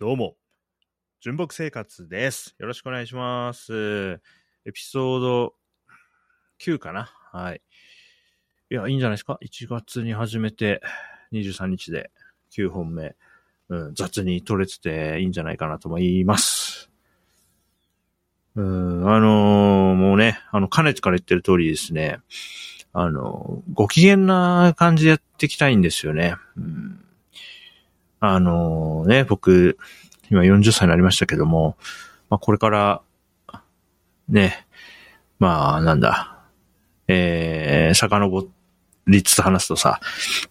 どうも、純木生活です。よろしくお願いします。エピソード9かなはい。いや、いいんじゃないですか ?1 月に始めて、23日で9本目、うん、雑に取れてていいんじゃないかなと思います。うん、あのーもうね、あの、かねてから言ってる通りですね、あのーご機嫌な感じでやっていきたいんですよね。うんあのね、僕、今40歳になりましたけども、まあ、これから、ね、まあ、なんだ、えー、遡りつつ話すとさ、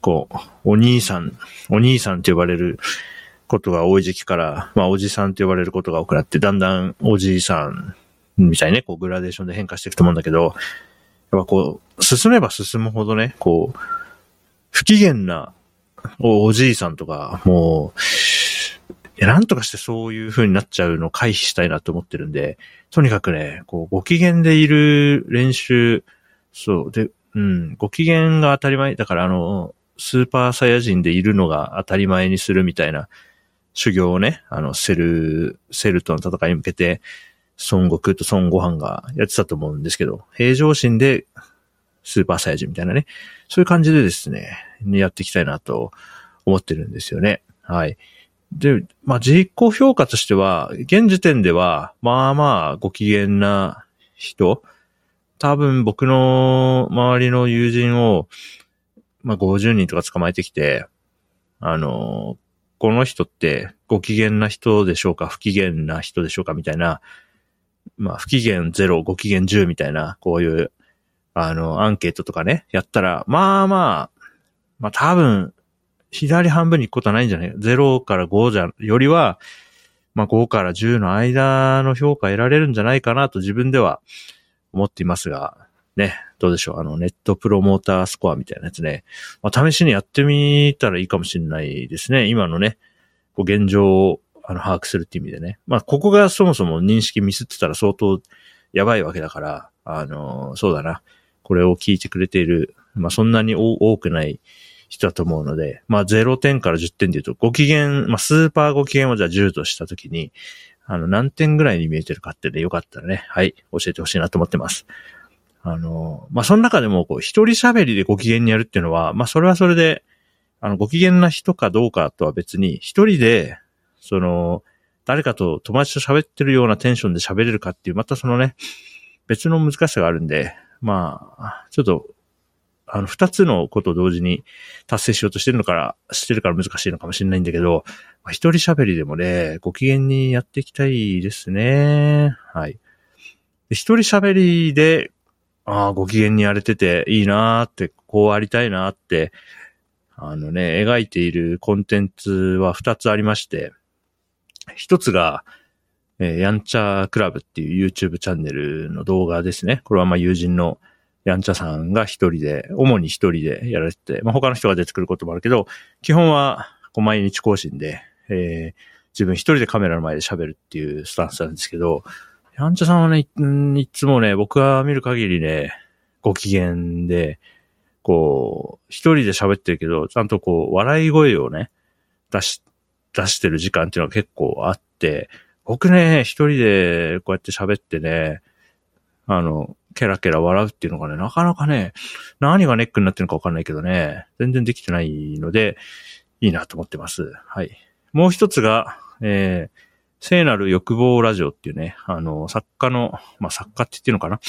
こう、お兄さん、お兄さんって呼ばれることが多い時期から、まあ、おじさんって呼ばれることが多くなって、だんだんおじいさんみたいにね、こう、グラデーションで変化していくと思うんだけど、やっぱこう、進めば進むほどね、こう、不機嫌なおおじいさんとか、もう、なんとかしてそういう風になっちゃうのを回避したいなと思ってるんで、とにかくね、こう、ご機嫌でいる練習、そう、で、うん、ご機嫌が当たり前、だからあの、スーパーサイヤ人でいるのが当たり前にするみたいな修行をね、あの、セル、セルとの戦いに向けて、孫悟空と孫悟飯がやってたと思うんですけど、平常心でスーパーサイヤ人みたいなね、そういう感じでですね、やっていきたいなと思ってるんですよね。はい。で、まあ、自己評価としては、現時点では、まあまあ、ご機嫌な人、多分僕の周りの友人を、まあ、50人とか捕まえてきて、あの、この人ってご機嫌な人でしょうか不機嫌な人でしょうかみたいな、まあ、不機嫌0、ご機嫌10みたいな、こういう、あの、アンケートとかね、やったら、まあまあ、まあ多分、左半分に行くことはないんじゃない ?0 から5じゃ、よりは、まあ5から10の間の評価得られるんじゃないかなと自分では思っていますが、ね、どうでしょう？あの、ネットプロモータースコアみたいなやつね。まあ試しにやってみたらいいかもしれないですね。今のね、こう現状をあの把握するっていう意味でね。まあここがそもそも認識ミスってたら相当やばいわけだから、あの、そうだな。これを聞いてくれている、まあそんなに多くない人だと思うので、まあ0点から10点で言うと、ご機嫌、まあスーパーご機嫌をじゃあ10としたときに、あの、何点ぐらいに見えてるかってね、よかったらね、はい、教えてほしいなと思ってます。あの、まあその中でも、こう、一人喋りでご機嫌にやるっていうのは、まあそれはそれで、あの、ご機嫌な人かどうかとは別に、一人で、その、誰かと友達と喋ってるようなテンションで喋れるかっていう、またそのね、別の難しさがあるんで、まあ、ちょっと、あの、二つのことを同時に達成しようとしてるのから、してるから難しいのかもしれないんだけど、まあ、一人喋りでもね、ご機嫌にやっていきたいですね。はい。一人喋りで、ああ、ご機嫌にやれてていいなーって、こうありたいなーって、あのね、描いているコンテンツは二つありまして、一つが、えーやんちゃクラブっていう YouTube チャンネルの動画ですね。これはまあ友人のやんちゃさんが一人で、主に一人でやられてて、まあ他の人が出てくることもあるけど、基本はこう毎日更新で、えー自分一人でカメラの前で喋るっていうスタンスなんですけど、やんちゃさんはね、いいつもね、僕が見る限りね、ご機嫌で、こう、一人で喋ってるけど、ちゃんとこう、笑い声をね、出し、出してる時間っていうのが結構あって、僕ね、一人でこうやって喋ってね、あの、ケラケラ笑うっていうのがね、なかなかね、何がネックになってるのかわかんないけどね、全然できてないので、いいなと思ってます。はい。もう一つが、えー、聖なる欲望ラジオっていうね、あの、作家の、まあ、作家って言ってるのかな？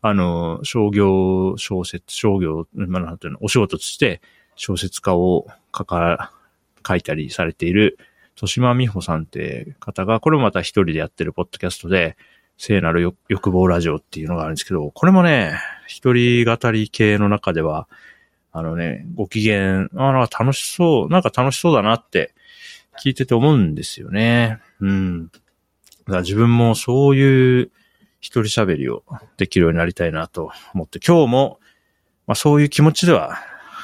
あの、商業小説、商業、まあ、なんていうの、お仕事として小説家を書か、書いたりされている、豊島美穂さんって方が、これもまた一人でやってるポッドキャストで、聖なる欲望ラジオっていうのがあるんですけど、これもね、一人語り系の中では、あのね、ご機嫌、あなんか楽しそう、なんか楽しそうだなって聞いてて思うんですよね。うん。だから自分もそういう一人喋りをできるようになりたいなと思って、今日も、まあそういう気持ちでは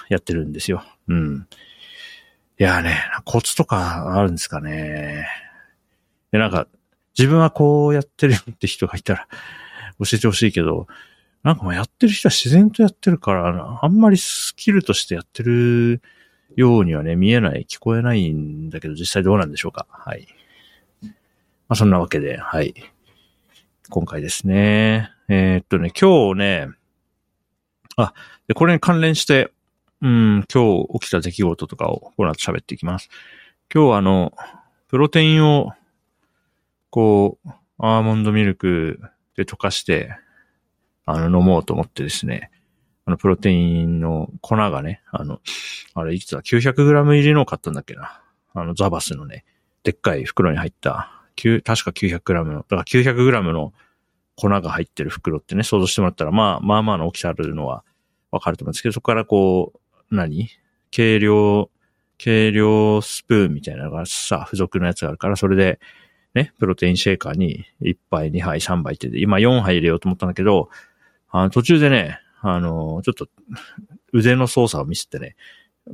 やってるんですよ。うん。いやね、コツとかあるんですかね。で、なんか、自分はこうやってるよって人がいたら 教えてほしいけど、なんかまあやってる人は自然とやってるから、あんまりスキルとしてやってるようにはね、見えない、聞こえないんだけど、実際どうなんでしょうか。はい。まあ、そんなわけで、はい。今回ですね。えー、っとね、今日ね、あ、で、これに関連して、うん、今日起きた出来事とかをこの後喋っていきます。今日はあの、プロテインを、こう、アーモンドミルクで溶かして、あの、飲もうと思ってですね、あの、プロテインの粉がね、あの、あれ、いつだ ?900g 入りのを買ったんだっけな。あの、ザバスのね、でっかい袋に入った、確か 900g の、だから 900g の粉が入ってる袋ってね、想像してもらったら、まあ、まあまあの大きさあるのはわかると思うんですけど、そこからこう、何？軽量、軽量スプーンみたいなのがさ、付属のやつがあるから、それで、ね、プロテインシェーカーに1杯、2杯、3杯って今4杯入れようと思ったんだけど、あの途中でね、あの、ちょっと腕の操作を見せてね、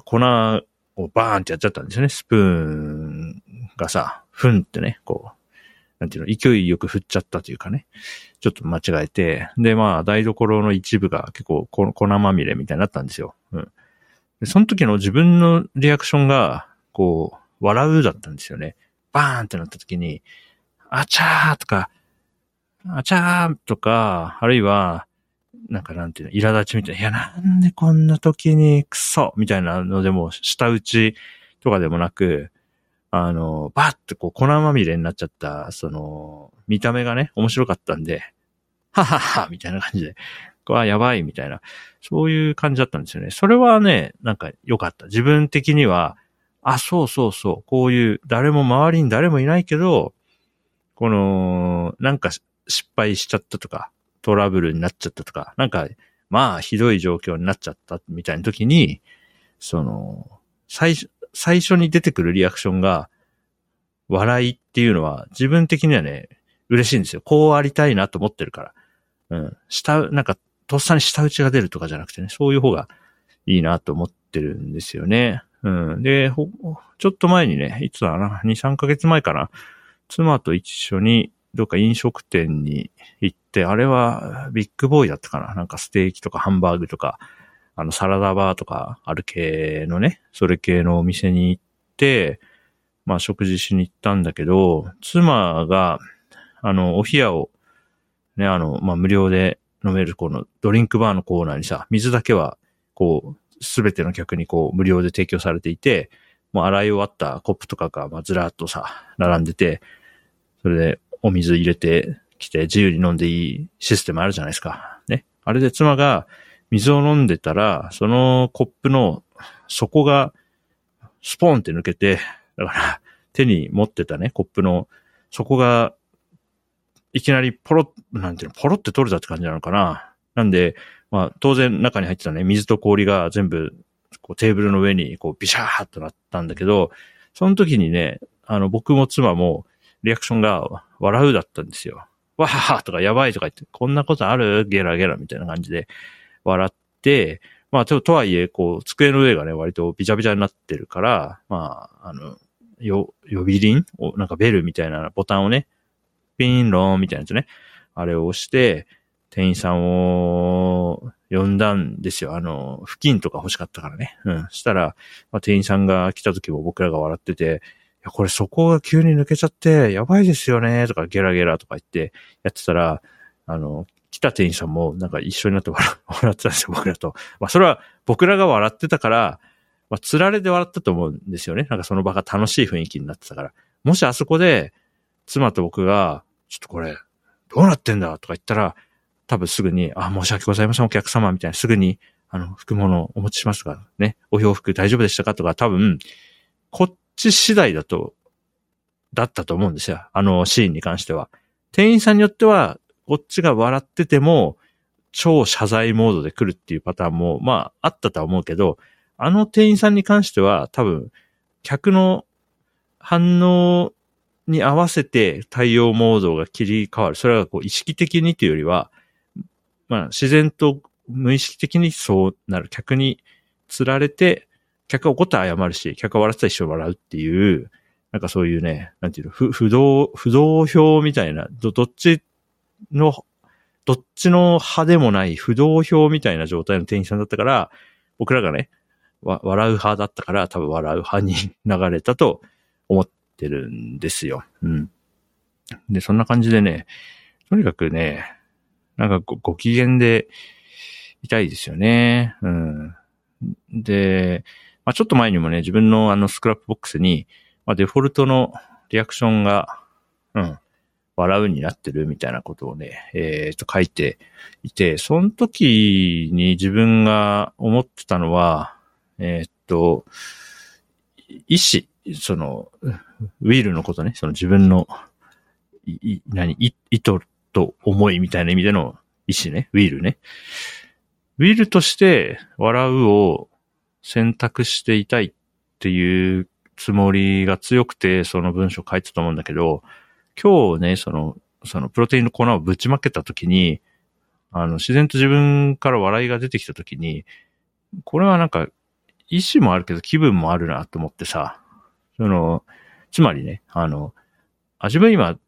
粉をバーンってやっちゃったんですよね。スプーンがさ、ふんってね、こう、なんていうの、勢いよく振っちゃったというかね、ちょっと間違えて、で、まあ、台所の一部が結構粉まみれみたいになったんですよ。うん。で、その時の自分のリアクションが、こう、笑うだったんですよね。バーンってなった時に、あちゃーとか、あちゃーとか、あるいは、なんかなんていうの、苛立ちみたいな、いや、なんでこんな時にクソみたいなのでも、舌打ちとかでもなく、あの、バッてこう粉まみれになっちゃった、その、見た目がね、面白かったんで、はははみたいな感じで、わ、やばいみたいな、そういう感じだったんですよね。それはね、なんか良かった。自分的には、あ、そうそうそう、こういう、誰も周りに誰もいないけど、この、なんか失敗しちゃったとか、トラブルになっちゃったとか、なんか、まあ、ひどい状況になっちゃったみたいな時に、その、最初、最初に出てくるリアクションが、笑いっていうのは、自分的にはね、嬉しいんですよ。こうありたいなと思ってるから。うん。下、なんか、とっさに下打ちが出るとかじゃなくてね、そういう方がいいなと思ってるんですよね。うん。で、ちょっと前にね、いつだな、2、3ヶ月前かな、妻と一緒にどっか飲食店に行って、あれはビッグボーイだったかななんかステーキとかハンバーグとか、あのサラダバーとかある系のね、それ系のお店に行って、まあ食事しに行ったんだけど、妻が、あの、お冷やを、ね、あの、まあ無料で飲めるこのドリンクバーのコーナーにさ、水だけは、こう、すべての客にこう無料で提供されていて、もう洗い終わったコップとかが、まあ、ずらっとさ、並んでて、それでお水入れてきて自由に飲んでいいシステムあるじゃないですか。ね。あれで妻が水を飲んでたら、そのコップの底がスポーンって抜けて、だから手に持ってたね、コップの底がいきなりポロなんていうの、ポロって取れたって感じなのかな。なんで、まあ当然中に入ってたね、水と氷が全部こうテーブルの上にこうビシャーっとなったんだけど、その時にね、あの僕も妻もリアクションが笑うだったんですよ。わははとかやばいとか言って、こんなことある？ゲラゲラみたいな感じで笑って、まあ、と、とはいえ、こう、机の上がね、割とビチャビチャになってるから、まあ、あの、よ、呼び鈴を、なんかベルみたいなボタンをね、ピンローンみたいなやつね、あれを押して、店員さんを呼んだんですよ。あの、付近とか欲しかったからね。うん。したら、まあ、店員さんが来た時も僕らが笑ってて、いや、これそこが急に抜けちゃって、やばいですよね、とかゲラゲラとか言ってやってたら、あの、来た店員さんもなんか一緒になって 笑ってたんですよ、僕らと。まあ、それは僕らが笑ってたから、まあ、釣られで笑ったと思うんですよね。なんかその場が楽しい雰囲気になってたから。もしあそこで、妻と僕が、ちょっとこれ、どうなってんだ？とか言ったら、多分すぐに、あ、申し訳ございません、お客様、みたいな、すぐに、あの、服物をお持ちしますかね、お洋服大丈夫でしたか？とか、多分、こっち次第だと、だったと思うんですよ。あのシーンに関しては。店員さんによっては、こっちが笑ってても、超謝罪モードで来るっていうパターンも、まあ、あったとは思うけど、あの店員さんに関しては、多分、客の反応に合わせて対応モードが切り替わる。それはこう意識的にというよりは、まあ自然と無意識的にそうなる。客に釣られて、客が怒ったら謝るし、客が笑ってたら一緒に笑うっていう、なんかそういうね、なんていうの、不不動、不動表みたいな、ど、どっちの、どっちの派でもない不動表みたいな状態の店員さんだったから、僕らがね、わ、笑う派だったから、多分笑う派に流れたと思ってるんですよ。うん。で、そんな感じでね、とにかくね、なんかごご機嫌でいたいですよね。うん。で、まあ、ちょっと前にもね、自分のあの Scrapbox に、まあ、デフォルトのリアクションが、うん、笑うになってるみたいなことをね、えっ、ー、と書いていて、その時に自分が思ってたのは、えっ、と、意志、その、 will のことね、その自分の、い、何、意図と思いみたいな意味での意志ね、ウィールね。ウィールとして笑うを選択していたいっていうつもりが強くて、その文章書いてたと思うんだけど、今日ね、その、そのプロテインの粉をぶちまけたときに、あの、自然と自分から笑いが出てきたときに、これはなんか、意志もあるけど気分もあるなと思ってさ、その、つまりね、あの、あ、自分今、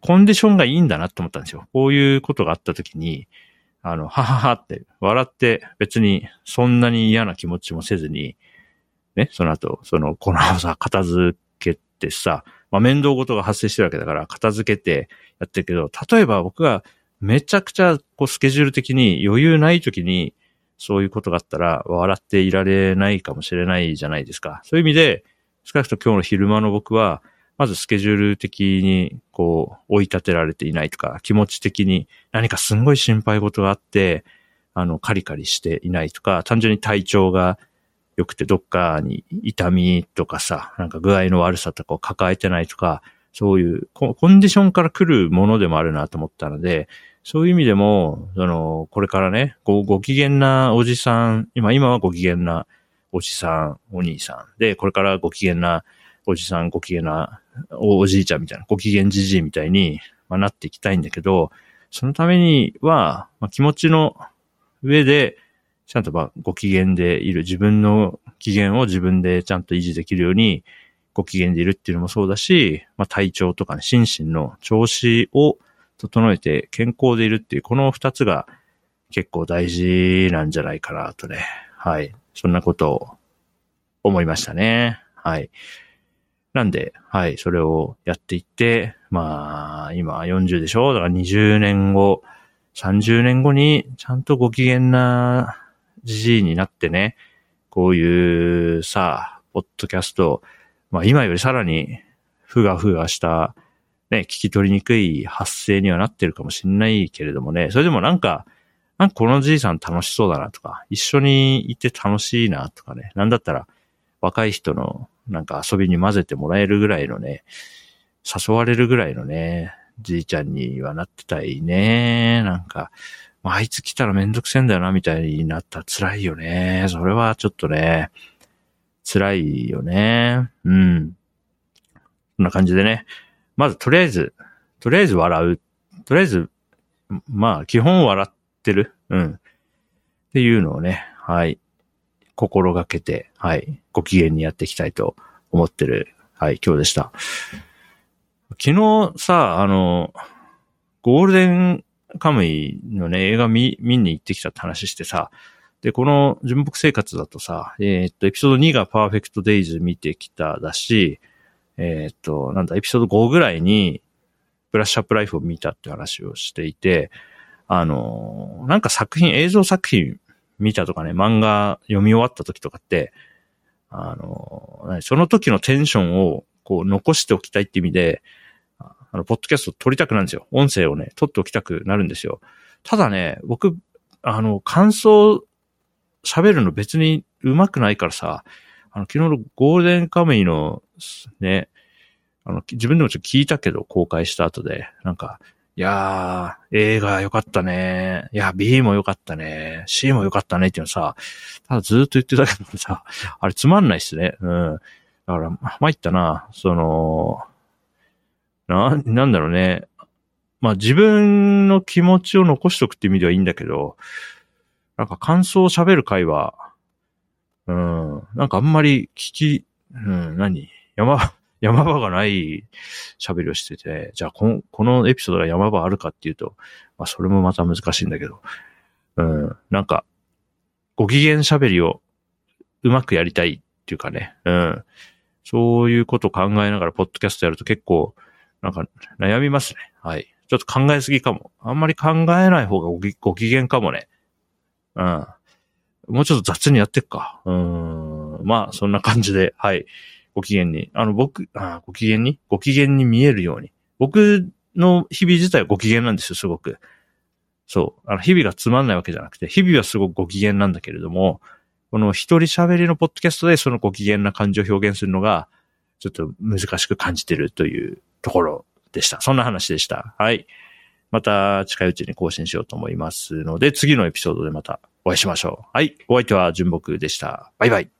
コンディションがいいんだなって思ったんですよ。こういうことがあったときに、あの、はははって笑って別にそんなに嫌な気持ちもせずに、ね、その後、その粉をさ、片付けてさ、まあ、面倒事が発生してるわけだから、片付けてやってるけど、例えば僕がめちゃくちゃこうスケジュール的に余裕ない時に、そういうことがあったら笑っていられないかもしれないじゃないですか。そういう意味で、少なくとも今日の昼間の僕は、まずスケジュール的にこう追い立てられていないとか、気持ち的に何かすんごい心配事があって、あの、カリカリしていないとか、単純に体調が良くてどっかに痛みとかさ、なんか具合の悪さとかを抱えてないとか、そういうコンディションから来るものでもあるなと思ったので、そういう意味でも、その、これからね、ご、ご機嫌なおじさん、今、今はご機嫌なおじさん、お兄さん。で、これからご機嫌なおじさん、ご機嫌なおじいちゃんみたいな、ご機嫌じじいみたいに、まあ、なっていきたいんだけど、そのためには、まあ、気持ちの上で、ちゃんとまあご機嫌でいる、自分の機嫌を自分でちゃんと維持できるように、ご機嫌でいるっていうのもそうだし、まあ体調とかね、心身の調子を整えて健康でいるっていう、この二つが結構大事なんじゃないかなとね。はい。そんなことを思いましたね。はい。なんで、はい、それをやっていって、まあ、今40でしょ？だから20年後、30年後にちゃんとご機嫌なじじいになってね、こういうさ、ポッドキャスト、まあ今よりさらにふがふがした、ね、聞き取りにくい発声にはなってるかもしんないけれどもね、それでもなんか、なんかこのじいさん楽しそうだなとか、一緒にいて楽しいなとかね、なんだったら若い人のなんか遊びに混ぜてもらえるぐらいのね、誘われるぐらいのね、じいちゃんにはなってたいね。なんか、まあ、いつ来たらめんどくせえんだよな、みたいになったら辛いよね。それはちょっとね、辛いよね。うん。こんな感じでね。まず、とりあえず、とりあえず笑う。とりあえず、まあ、基本笑っててる？うん。っていうのをね、はい。心がけて、はい。ご機嫌にやっていきたいと思ってる、はい、今日でした。昨日さ、あの、ゴールデンカムイのね、映画見、見に行ってきたって話してさ、で、この純木生活だとさ、えー、っと、エピソード2がパーフェクトデイズ見てきただし、えー、っと、なんだ、エピソード5ぐらいに、ブラッシュアップライフを見たって話をしていて、あの、なんか作品、映像作品見たとかね、漫画読み終わった時とかって、あの、その時のテンションをこう残しておきたいって意味で、あの、ポッドキャスト撮りたくなるんですよ。音声をね、撮っておきたくなるんですよ。ただね、僕、あの、感想喋るの別に上手くないからさ、あの、昨日のゴールデンカムイの、ね、あの、自分でもちょっと聞いたけど、公開した後で、なんか、いやー、映画良かったね。いや、B も良かったね。C も良かったねっていうのさ、ただずーっと言ってたけどさ、あれつまんないっすね。うん。だから、参ったな。その、な、なんだろうね。まあ自分の気持ちを残しとくって意味ではいいんだけど、なんか感想を喋る会話、うん、なんかあんまり聞き、うん、何？山、山場がない喋りをしてて、じゃあこの、エピソードが山場あるかっていうと、まあそれもまた難しいんだけど、うん、なんか、ご機嫌喋りをうまくやりたいっていうかね、うん、そういうことを考えながらポッドキャストやると結構、なんか悩みますね。はい。ちょっと考えすぎかも。あんまり考えない方がごご機嫌かもね。うん。もうちょっと雑にやってっか。うん。まあ、そんな感じで、はい。ご機嫌に。あの、僕、あご機嫌に？ご機嫌に見えるように。僕の日々自体はご機嫌なんですよ、すごく。そう。あの、日々がつまんないわけじゃなくて、日々はすごくご機嫌なんだけれども、この一人喋りのポッドキャストでそのご機嫌な感じを表現するのが、ちょっと難しく感じてるというところでした。そんな話でした。はい。また近いうちに更新しようと思いますので、次のエピソードでまたお会いしましょう。はい。お相手は純木でした。バイバイ。